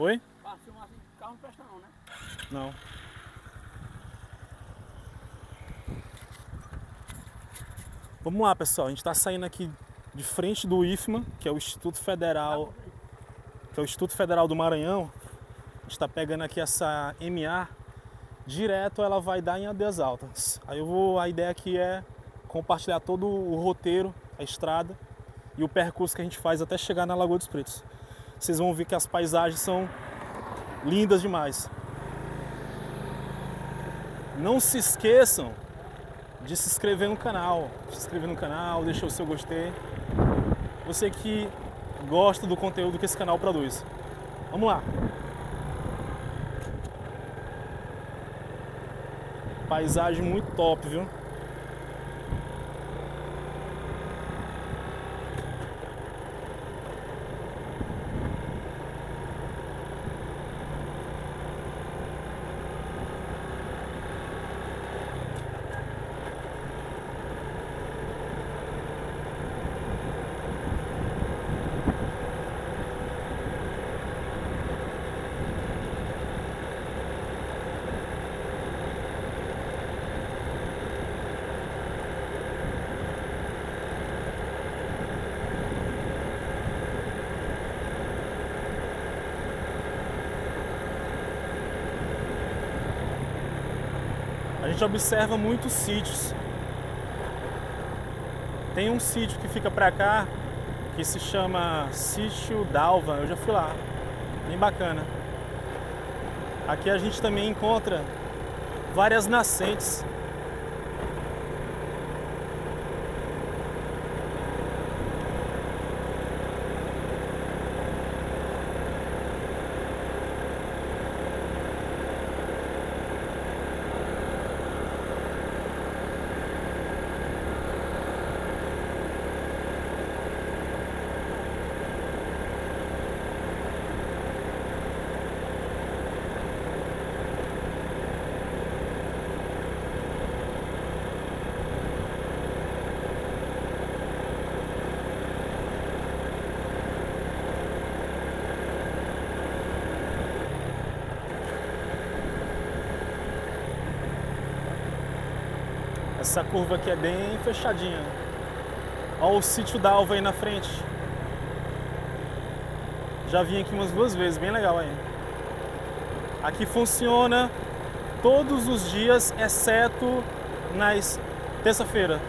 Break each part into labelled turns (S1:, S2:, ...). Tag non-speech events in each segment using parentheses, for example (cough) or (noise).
S1: Oi?
S2: Pra filmar assim, carro não presta não, né?
S1: Não. Vamos lá, pessoal. A gente está saindo aqui de frente do IFMA, que é o Instituto Federal, que é o Instituto Federal do Maranhão. A gente está pegando aqui essa MA direto, ela vai dar em Adeias Altas. Aí eu vou, a ideia aqui é compartilhar todo o roteiro, a estrada e o percurso que a gente faz até chegar na Lagoa dos Pretos. Vocês vão ver que as paisagens são lindas demais. Não se esqueçam de se inscrever no canal. Se inscrever no canal, deixar o seu gostei. Você que gosta do conteúdo que esse canal produz. Vamos lá. Paisagem muito top, viu? Gente observa muitos sítios. Tem um sítio que fica pra cá que se chama Sítio Dalva. Eu já fui lá. Bem bacana. Aqui a gente também encontra várias nascentes. Essa curva aqui é bem fechadinha. Olha o sítio da Alva aí na frente. Já vim aqui umas duas vezes, bem legal aí. Aqui funciona todos os dias, exceto nas terça-feira.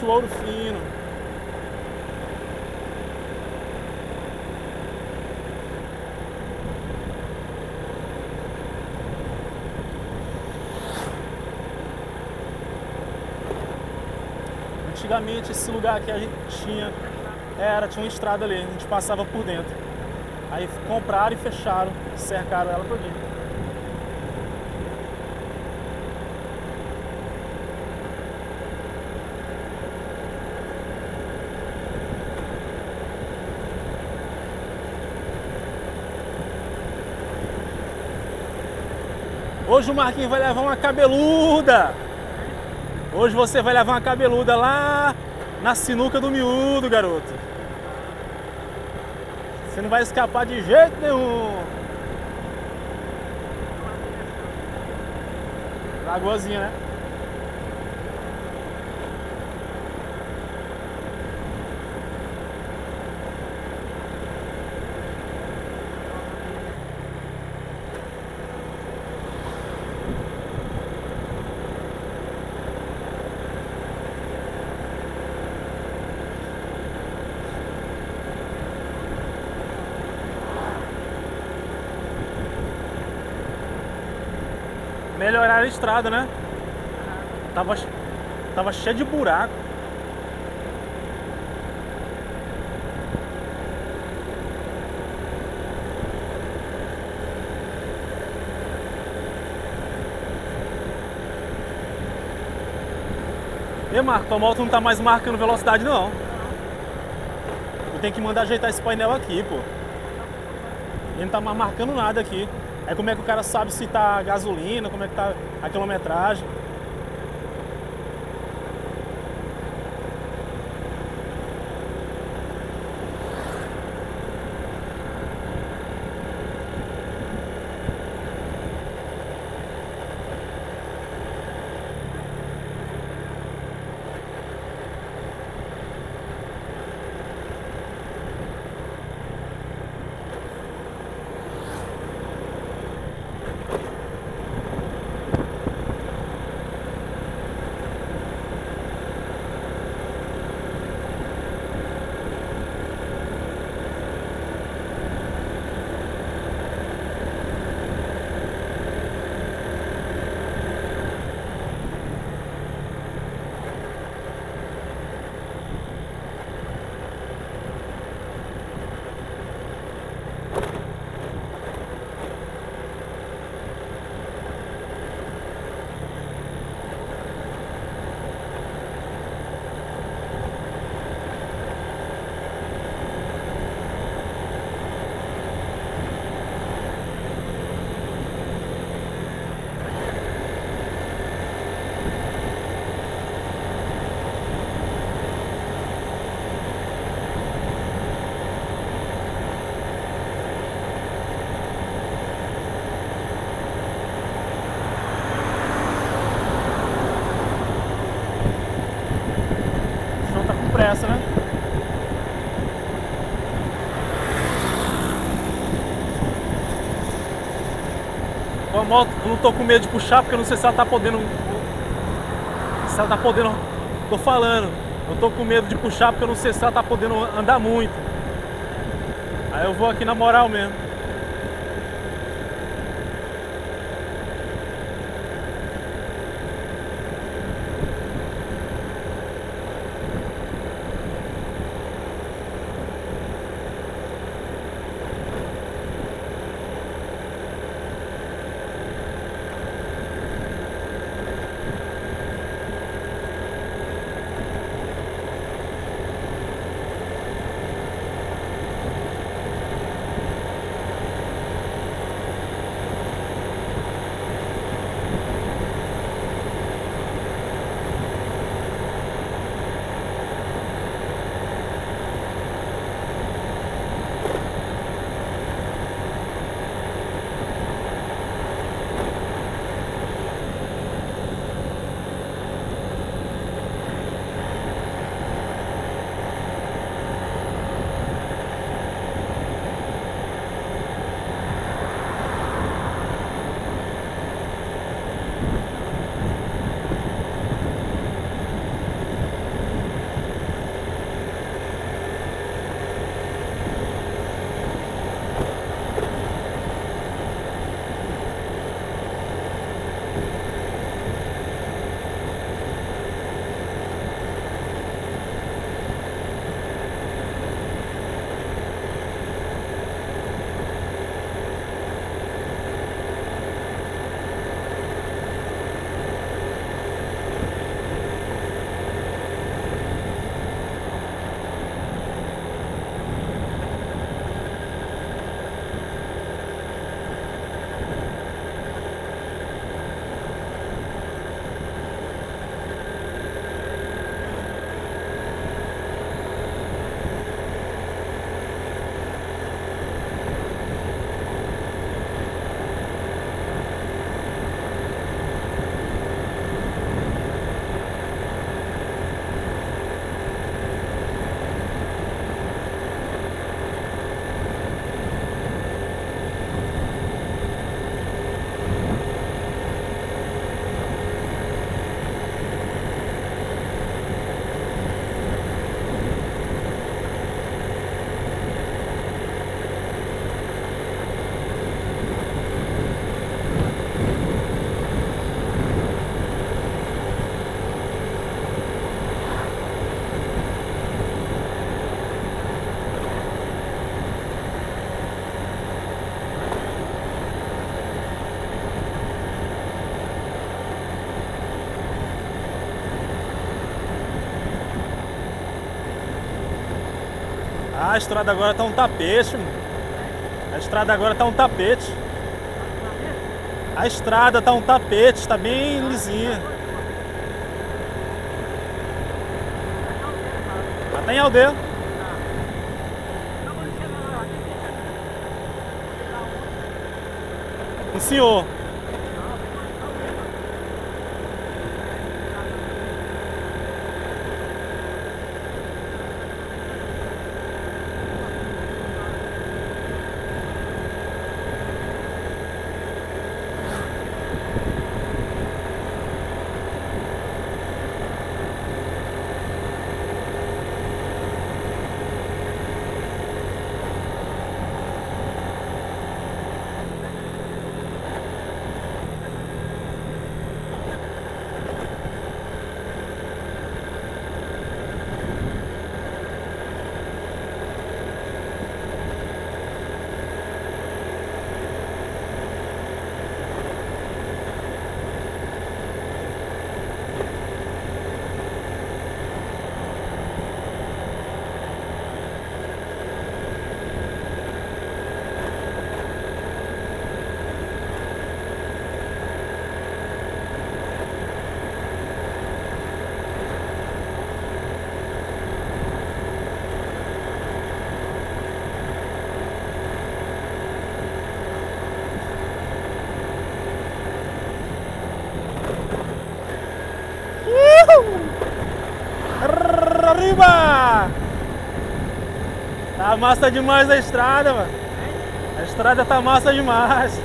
S1: Sítio Ouro Fino. Antigamente esse lugar aqui a gente tinha era tinha uma estrada ali, a gente passava por dentro. Aí compraram e fecharam, cercaram ela todinha. Hoje o Marquinhos vai levar uma cabeluda. Hoje você vai levar uma cabeluda lá na sinuca do miúdo, garoto. Você não vai escapar de jeito nenhum. Lagoazinha, né? Melhorar a estrada, né? Tava, tava cheio de buraco. E Marco, tua moto não tá mais marcando velocidade não. Eu tenho que mandar ajeitar esse painel aqui, pô. Ele não tá mais marcando nada aqui. Aí como é que o cara sabe se tá gasolina, como é que tá a quilometragem. O chão tá com pressa, né? Com a moto, eu não tô com medo de puxar porque eu não sei se ela tá podendo. Se ela tá podendo. Tô falando. Eu tô com medo de puxar porque eu não sei se ela tá podendo andar muito. Aí eu vou aqui na moral mesmo. A estrada agora tá um tapete, mano. A estrada agora tá um tapete. A estrada tá um tapete, tá bem lisinha. Até em aldeia. O senhor. Tá massa demais a estrada, mano. A estrada tá massa demais.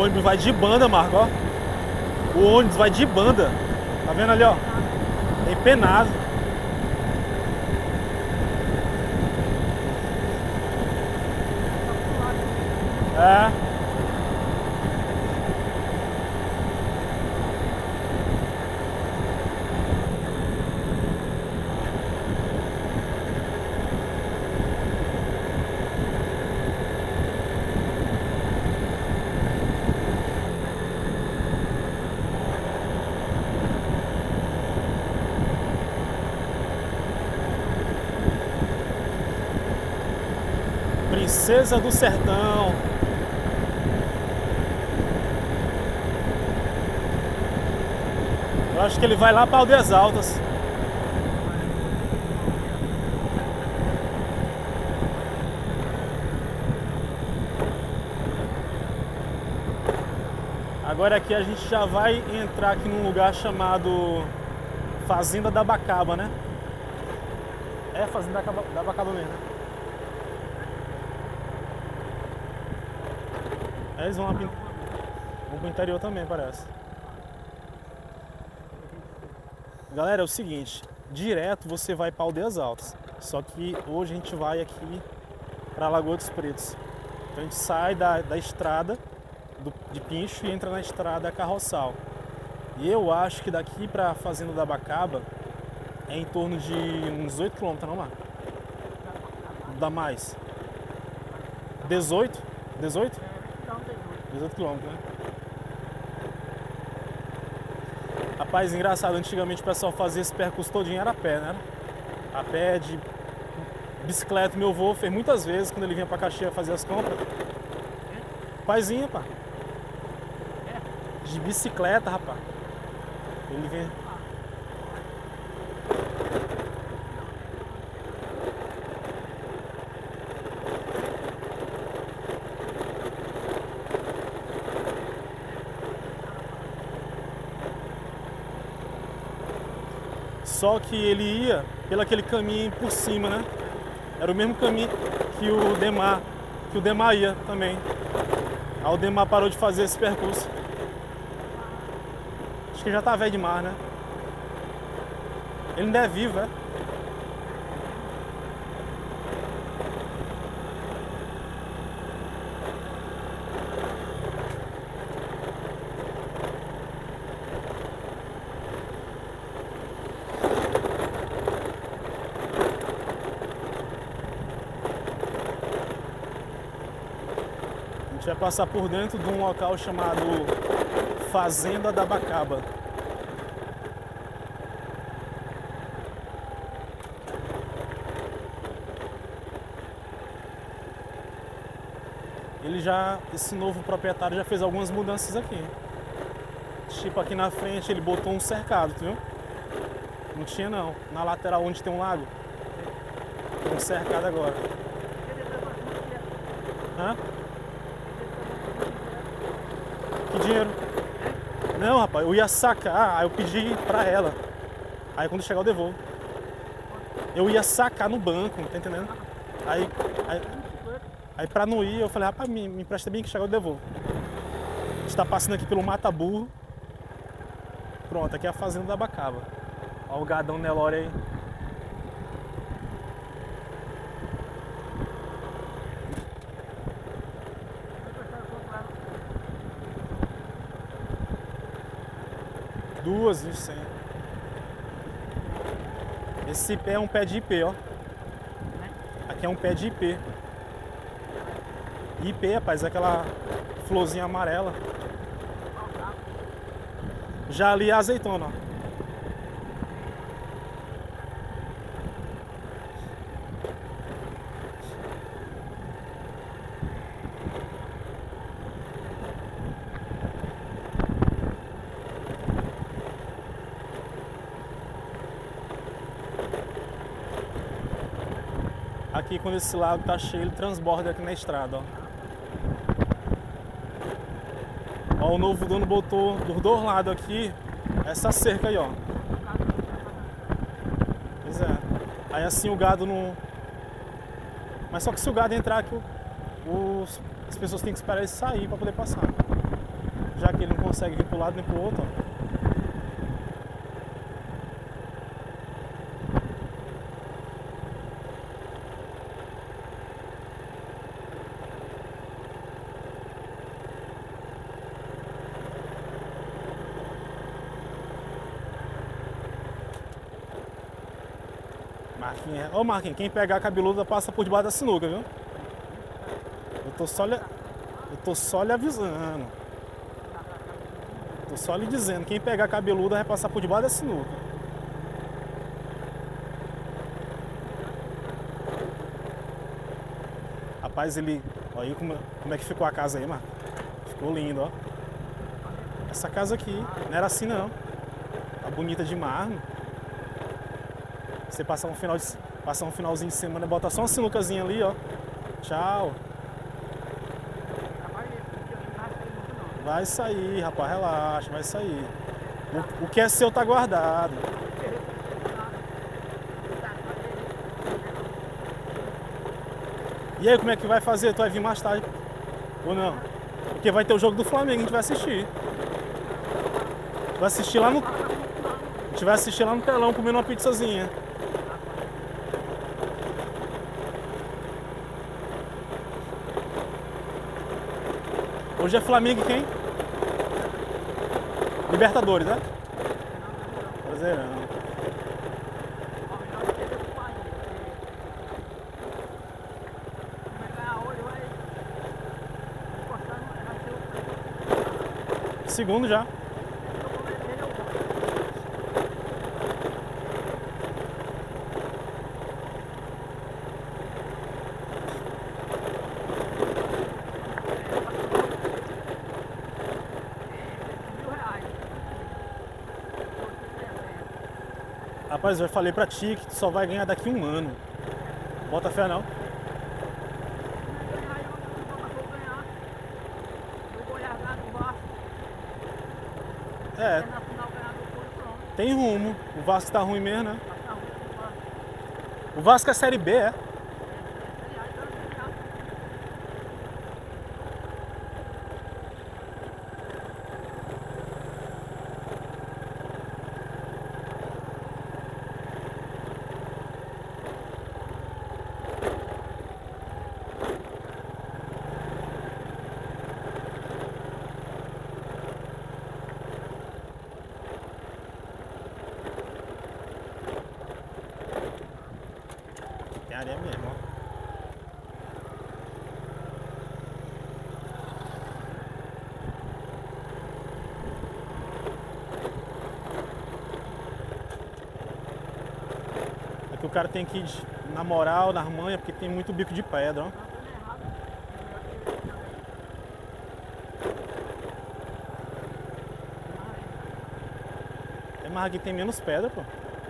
S1: O ônibus vai de banda, Marco, ó. O ônibus vai de banda. Tá vendo ali, ó? É empenado. É. Princesa do Sertão. Eu acho que ele vai lá para Aldeias Altas. Agora aqui a gente já vai entrar aqui num lugar chamado Fazenda da Bacaba, né? É Fazenda da Bacaba mesmo, né? É, eles vão lá pro, vão pro interior também, parece. Galera, é o seguinte, direto você vai para Aldeias Altas. Só que hoje a gente vai aqui para Lagoa dos Pretos. Então a gente sai da, da estrada do, de Pincho e entra na estrada Carroçal. E eu acho que daqui para a Fazenda da Bacaba é em torno de uns 8 km, não, Marco? Dá mais. 18? 18? 18 km, né? Rapaz, engraçado, antigamente o pessoal fazia esse percurso todinho era a pé, né? A pé de bicicleta, meu avô fez muitas vezes quando ele vinha pra Caxias fazer as compras. Paizinho, pá. De bicicleta, rapaz. Ele vinha. Só que ele ia pelo aquele caminho por cima, né? Era o mesmo caminho que o Demar, que o Demar ia também. Aí o Demar parou de fazer esse percurso. Acho que já tá velho demais, né? Ele ainda é vivo, é? Passar por dentro de um local chamado Fazenda da Bacaba. Ele já, esse novo proprietário já fez algumas mudanças aqui. Tipo aqui na frente ele botou um cercado, tu viu? Não tinha não. Na lateral onde tem um lago. Tem um cercado agora. Hã? Que dinheiro? Não, rapaz, eu ia sacar, aí eu pedi pra ela. Aí quando chegar eu devolvo. Eu ia sacar no banco, tá entendendo? Aí, aí, aí pra não ir, eu falei, rapaz, me, me empresta bem que chegar eu devolvo. A gente tá passando aqui pelo Mata Burro. Pronto, aqui é a fazenda da Bacaba. Olha o gadão Nelore aí. Duas de 100. Esse pé é um pé de IP, ó. Aqui é um pé de IP. IP, rapaz, é aquela florzinha amarela. Já ali é azeitona, ó. Aqui quando esse lago tá cheio, ele transborda aqui na estrada, ó. Ó, o novo dono botou dos dois lados aqui essa cerca aí, ó. Pois é. Aí assim o gado não. Mas só que se o gado entrar aqui, os... as pessoas têm que esperar ele sair para poder passar. Já que ele não consegue vir pro lado nem pro outro, ó. Marquinhos, ô Marquinhos, quem pegar a cabeluda passa por debaixo da sinuca, viu? Eu tô só lhe, eu tô só lhe avisando. Tô só lhe dizendo, quem pegar a cabeluda vai passar por debaixo da sinuca. Rapaz, ele. Olha aí como, como é que ficou a casa aí, Marco. Ficou lindo, ó. Essa casa aqui, não era assim não. Tá bonita de mármore. Você passar um, final de, passar um finalzinho de semana, bota só uma sinucazinha ali, ó. Tchau. Vai sair, rapaz, relaxa, vai sair. O, o que é seu tá guardado. E aí, como é que vai fazer? Tu vai vir mais tarde? Ou não? Porque vai ter o jogo do Flamengo, a gente vai assistir. Vai assistir lá no. A gente vai assistir lá no telão comendo uma pizzazinha. Hoje é Flamengo quem? Libertadores, né? Brasileirão. Segundo já. Rapaz, eu falei pra ti que tu só vai ganhar daqui um ano. Bota fé não. É. Tem rumo. O Vasco tá ruim mesmo, né? O Vasco é Série B, é? Tem areia mesmo, ó. Aqui o cara tem que ir na moral, na manha, porque tem muito bico de pedra, ó. É, aqui tem menos pedra, pô.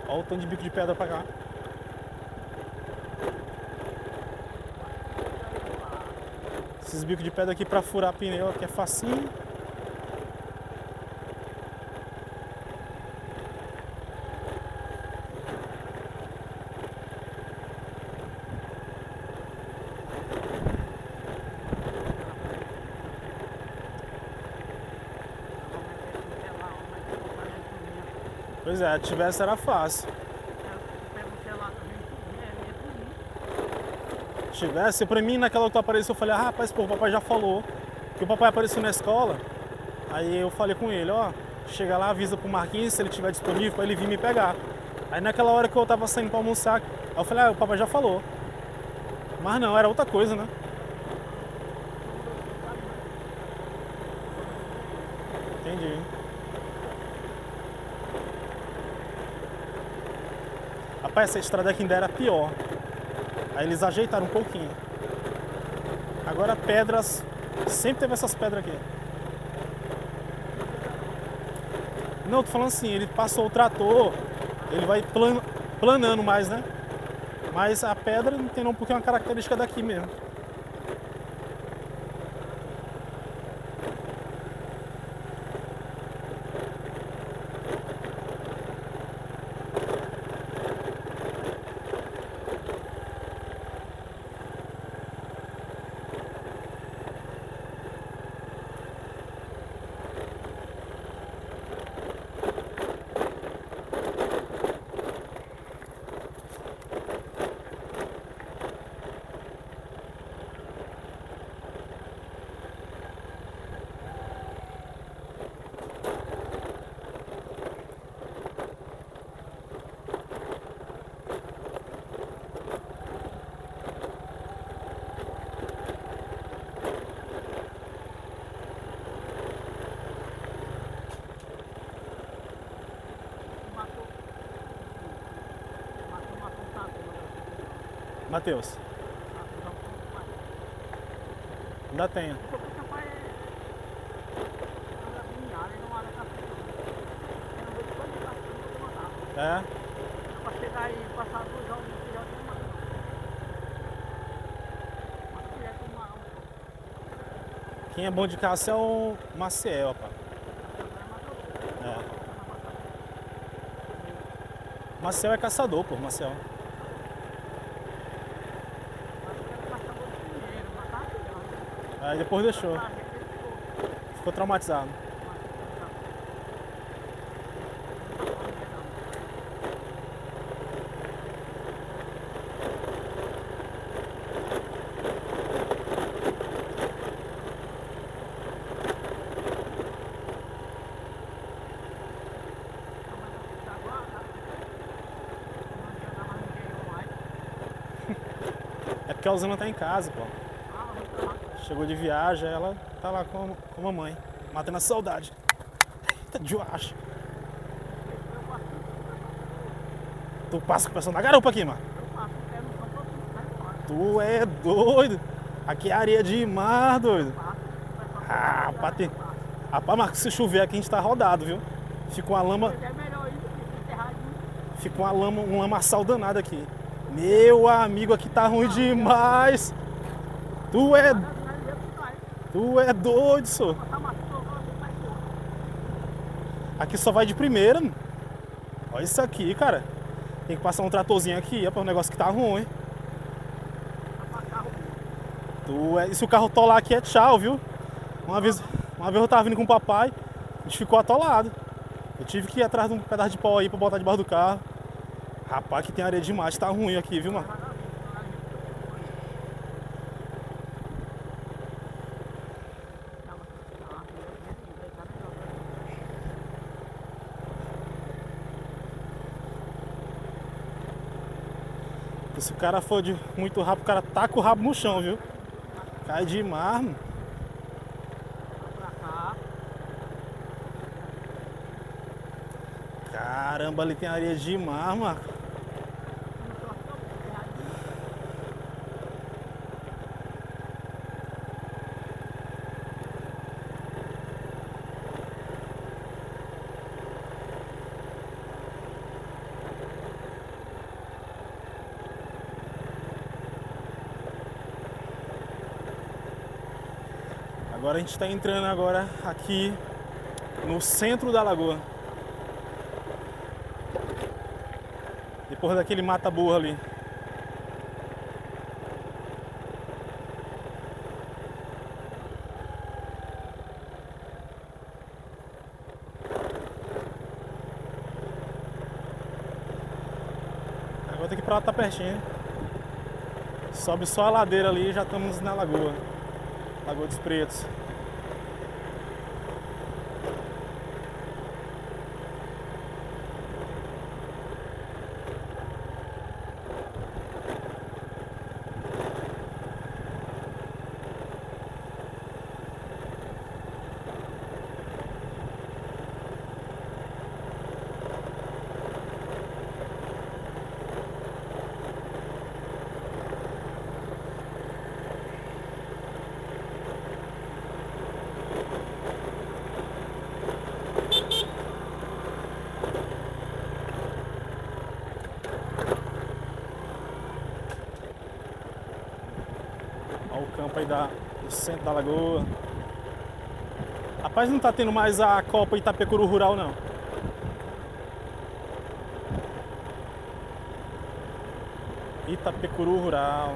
S1: Olha o tanto de bico de pedra pra cá. Esses bicos de pedra aqui pra furar pneu aqui é facinho. Pois é, se tivesse era fácil. Tivesse, pra mim naquela que tu apareceu, eu falei, ah, rapaz, pô, o papai já falou. Que o papai apareceu na escola. Aí eu falei com ele, ó, chega lá, avisa pro Marquinhos se ele estiver disponível pra ele vir me pegar. Aí naquela hora que eu tava saindo pra almoçar, aí eu falei, ah, o papai já falou. Mas não, era outra coisa, né? Entendi. Rapaz, essa estrada aqui ainda era pior. Aí eles ajeitaram um pouquinho. Agora pedras. Sempre teve essas pedras aqui. Não, tô falando assim, ele passou o trator, ele vai plan, planando mais, né? Mas a pedra não tem não, porque é uma característica daqui mesmo.
S2: Não vou mandar.
S1: É?
S2: Pra chegar passar não não. Mas uma
S1: Quem é bom de caça é o Maciel, rapaz. É. Maciel é caçador, pô, Maciel. Aí depois deixou. Ficou traumatizado. É porque a Alzana tá em casa, pô. Chegou de viagem, ela tá lá com, com a mamãe, matando a saudade. Eita, de acho. Tu passa com o pessoal na garupa aqui, mano. Tu é doido. Aqui é areia de mar, doido. Ah, bate. Rapaz, mas se chover aqui a gente tá rodado, viu? Fica uma lama,
S2: É
S1: fica uma lama, um lamaçal danado aqui. Meu amigo, aqui tá ruim demais. Tu é, tu é doido, só. Aqui só vai de primeira. mano. Olha isso aqui, cara. Tem que passar um tratorzinho aqui, é para um negócio que tá ruim. Tu é... E se o carro tolar aqui é tchau, viu? Uma vez, uma vez eu tava vindo com o papai, a gente ficou atolado. Eu tive que ir atrás de um pedaço de pau aí pra botar debaixo do carro. Rapaz, que tem areia demais, tá ruim aqui, viu, mano? Se o cara for de muito rápido, o cara taca o rabo no chão, viu? Cai de mar. Caramba, ali tem areia de mar, mano. Agora a gente está entrando agora aqui no centro da lagoa. Depois daquele mata-burro ali. Agora tem que ir pra lá, tá pertinho. Sobe só a ladeira ali e já estamos na lagoa. Lagoa dos Pretos. Olha o campo aí da, do centro da lagoa. Rapaz, não tá tendo mais a Copa Itapecuru Rural, não. Itapecuru Rural.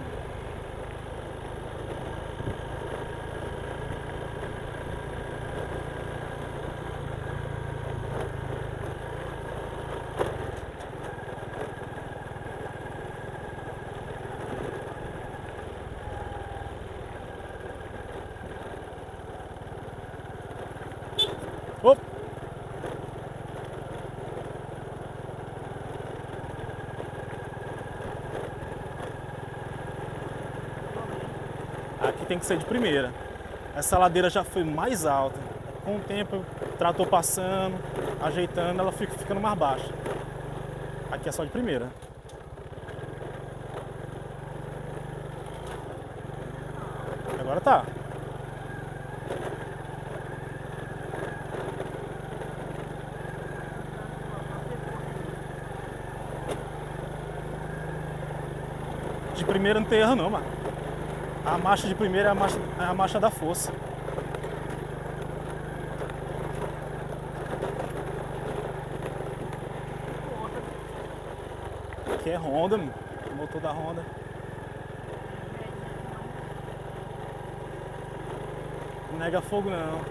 S1: Tem que ser de primeira. Essa ladeira já foi mais alta. Com o tempo, o trator passando, ajeitando, ela fica ficando mais baixa. Aqui é só de primeira. Agora tá. De primeira não tem erro não, mano. A marcha de primeira é a marcha, é a marcha da força. Aqui é Honda. O motor da Honda. Não nega fogo não.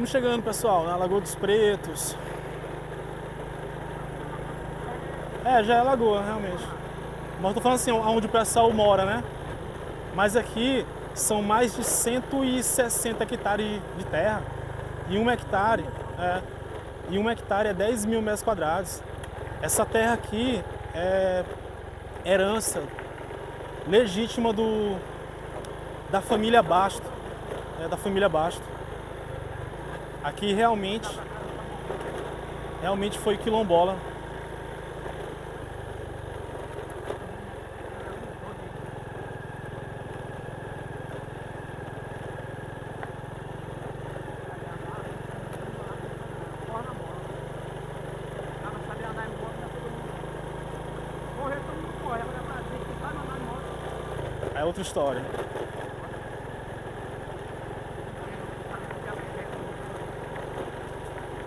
S1: Estamos chegando, pessoal, na Lagoa dos Pretos. É, já é lagoa, realmente. Mas tô falando assim, onde o pessoal mora, né? Mas aqui são mais de 160 hectares de terra. E um hectare, é, e um hectare é 10 mil metros quadrados. Essa terra aqui é herança legítima do, da família Basto. É, da família Basto. Aqui realmente, realmente foi quilombola.
S2: Corre na bola. O cara sabe andar em moto, né? Todo mundo. Correr todo mundo corre. Agora pra gente que sabe andar em moto.
S1: É outra história.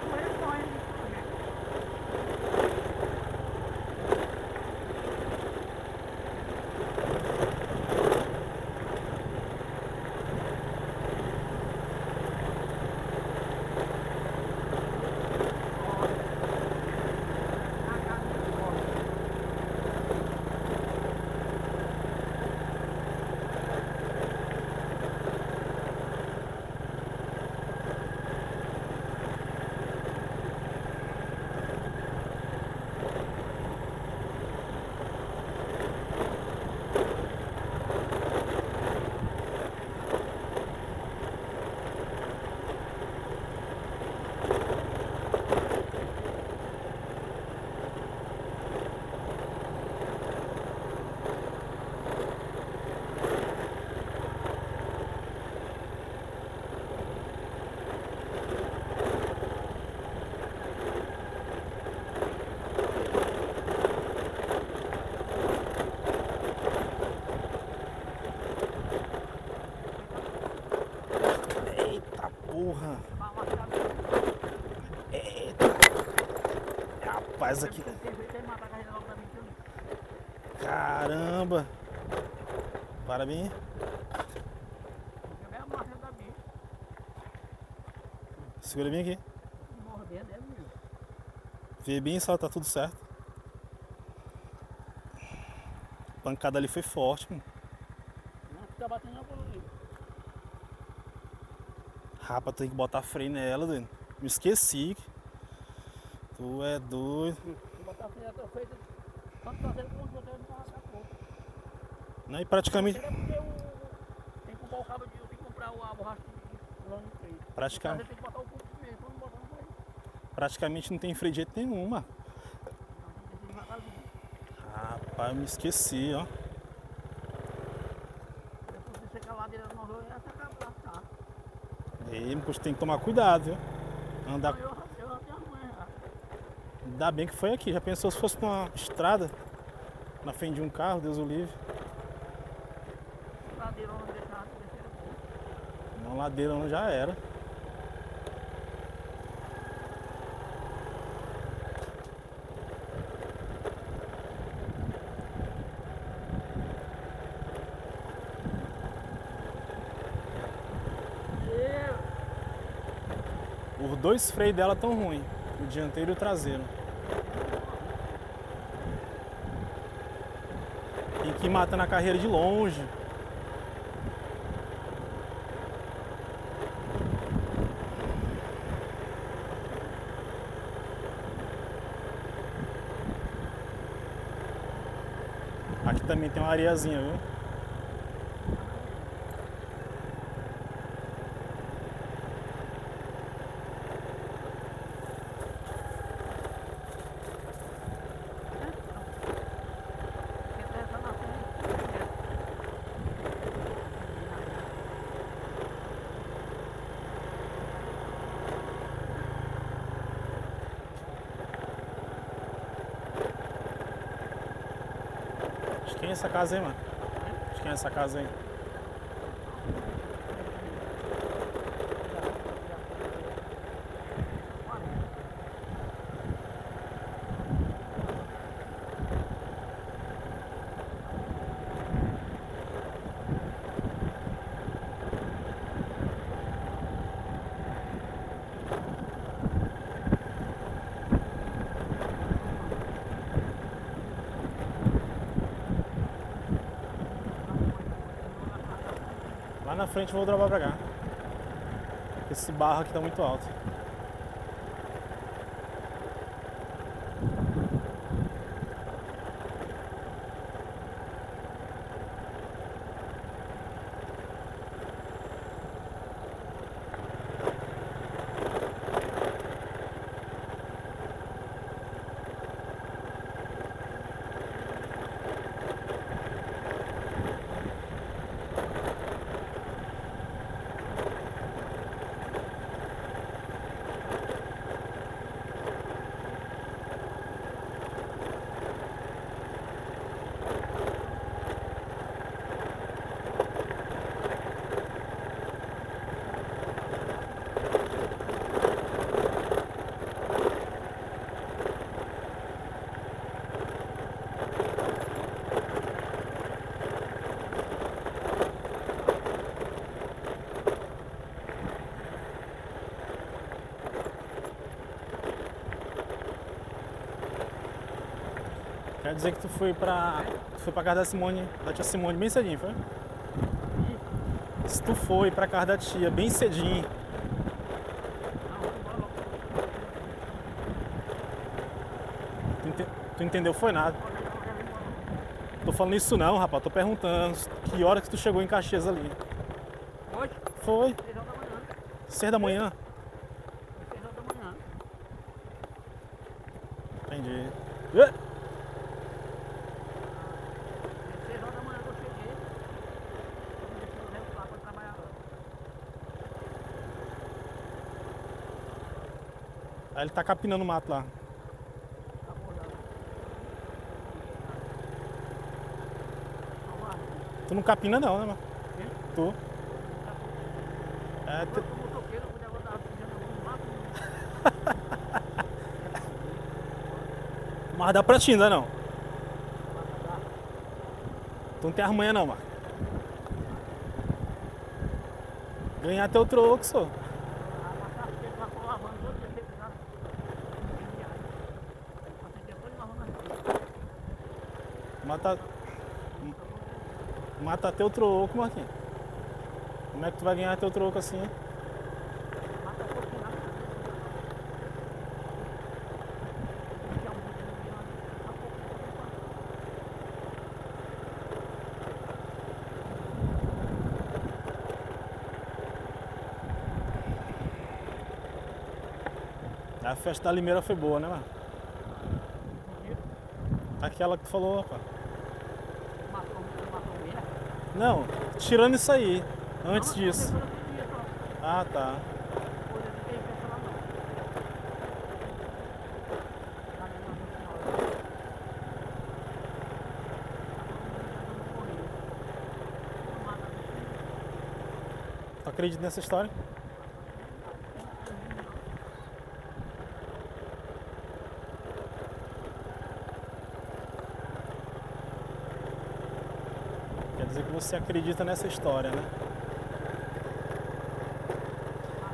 S2: Correr corre. né?
S1: Eita porra! Eita! Rapaz, aqui.
S2: Mim?
S1: Caramba! Para
S2: bicha.
S1: Segura bem aqui. Vê bem ela tá tudo certo. A pancada ali foi forte, mano.
S2: Não fica batendo na bola ali.
S1: Rapa, tem que botar freio nela, doido. Me esqueci. Tu é doido.
S2: Botar a freio, eu tô feito. Tanto traseiro como dianteiro não arrasta pouco.
S1: Não, e praticamente.
S2: Tem que comprar o cabo de. Tem que comprar a borracha de lã no freio.
S1: Praticamente,
S2: tem que botar o cubo primeiro. Quando botar não vai.
S1: praticamente não tem freio de jeito nenhum, mano.
S2: Não, tem que devagarzinho.
S1: Rapaz, eu me esqueci, ó.
S2: Depois de secar a ladeira do morro, essa acaba tá.
S1: E tem que tomar cuidado, viu? Andar. Ainda bem que foi aqui. Já pensou se fosse numa estrada, na frente de um carro, Deus o livre.
S2: Não.
S1: Uma ladeira não já era. Dois freios dela tão ruins, o dianteiro e o traseiro. Tem que ir matando a carreira de longe. Aqui também tem uma areiazinha, viu? É essa casa aí, mano. Acho que é essa casa aí. Frente eu vou dropar pra cá. Esse barro aqui tá muito alto. Quer dizer que tu foi pra. Tu foi pra casa da Simone, da tia Simone bem cedinho, foi? Se tu foi pra casa da tia bem cedinho, tu, ente- tu entendeu? Foi nada. Tô falando isso não, rapaz. Tô perguntando que hora que tu chegou em Caxias ali.
S2: Hoje,
S1: Foi?
S2: 6 horas da manhã.
S1: Seis da manhã?
S2: 6 horas da manhã.
S1: Entendi. Ê!
S2: 6 horas da manhã que eu cheguei. Eu me deixei o Léo lá pra trabalhar.
S1: Aí ele tá capinando o mato lá. Tu não capina não, né, mano?
S2: Quem?
S1: Tu. É, tu-
S2: mato. (laughs)
S1: mas dá pra ti ainda não. Tu não tem armanha não, mano. Ganhar teu troco, só. Mata. Mata teu troco, Marquinhos. Como é que tu vai ganhar teu troco assim? A festa da Limeira foi boa, né, mano? Aquela que tu falou, rapaz. Não, tirando isso aí, antes disso. Ah, tá. Tu acredita nessa história? Você acredita nessa história, né?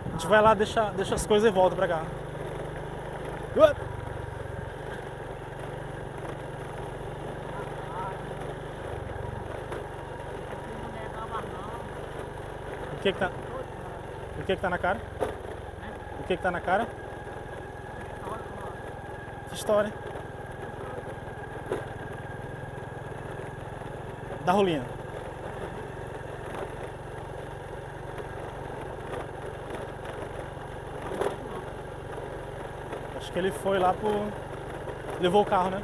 S1: A gente vai lá, deixa, deixa as coisas e volta pra cá. O que que tá, o que que tá na cara? O que que tá na cara? Que história? Da rolinha. Que ele foi lá pro. Levou o carro, né?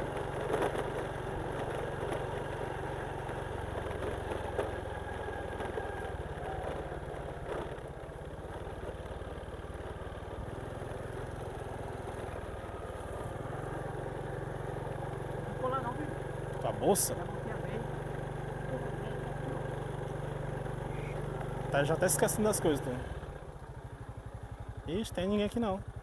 S2: Não ficou lá não, viu?
S1: Com a bolsa. Tá já até esquecendo das coisas, tá? Ixi, tem ninguém aqui não.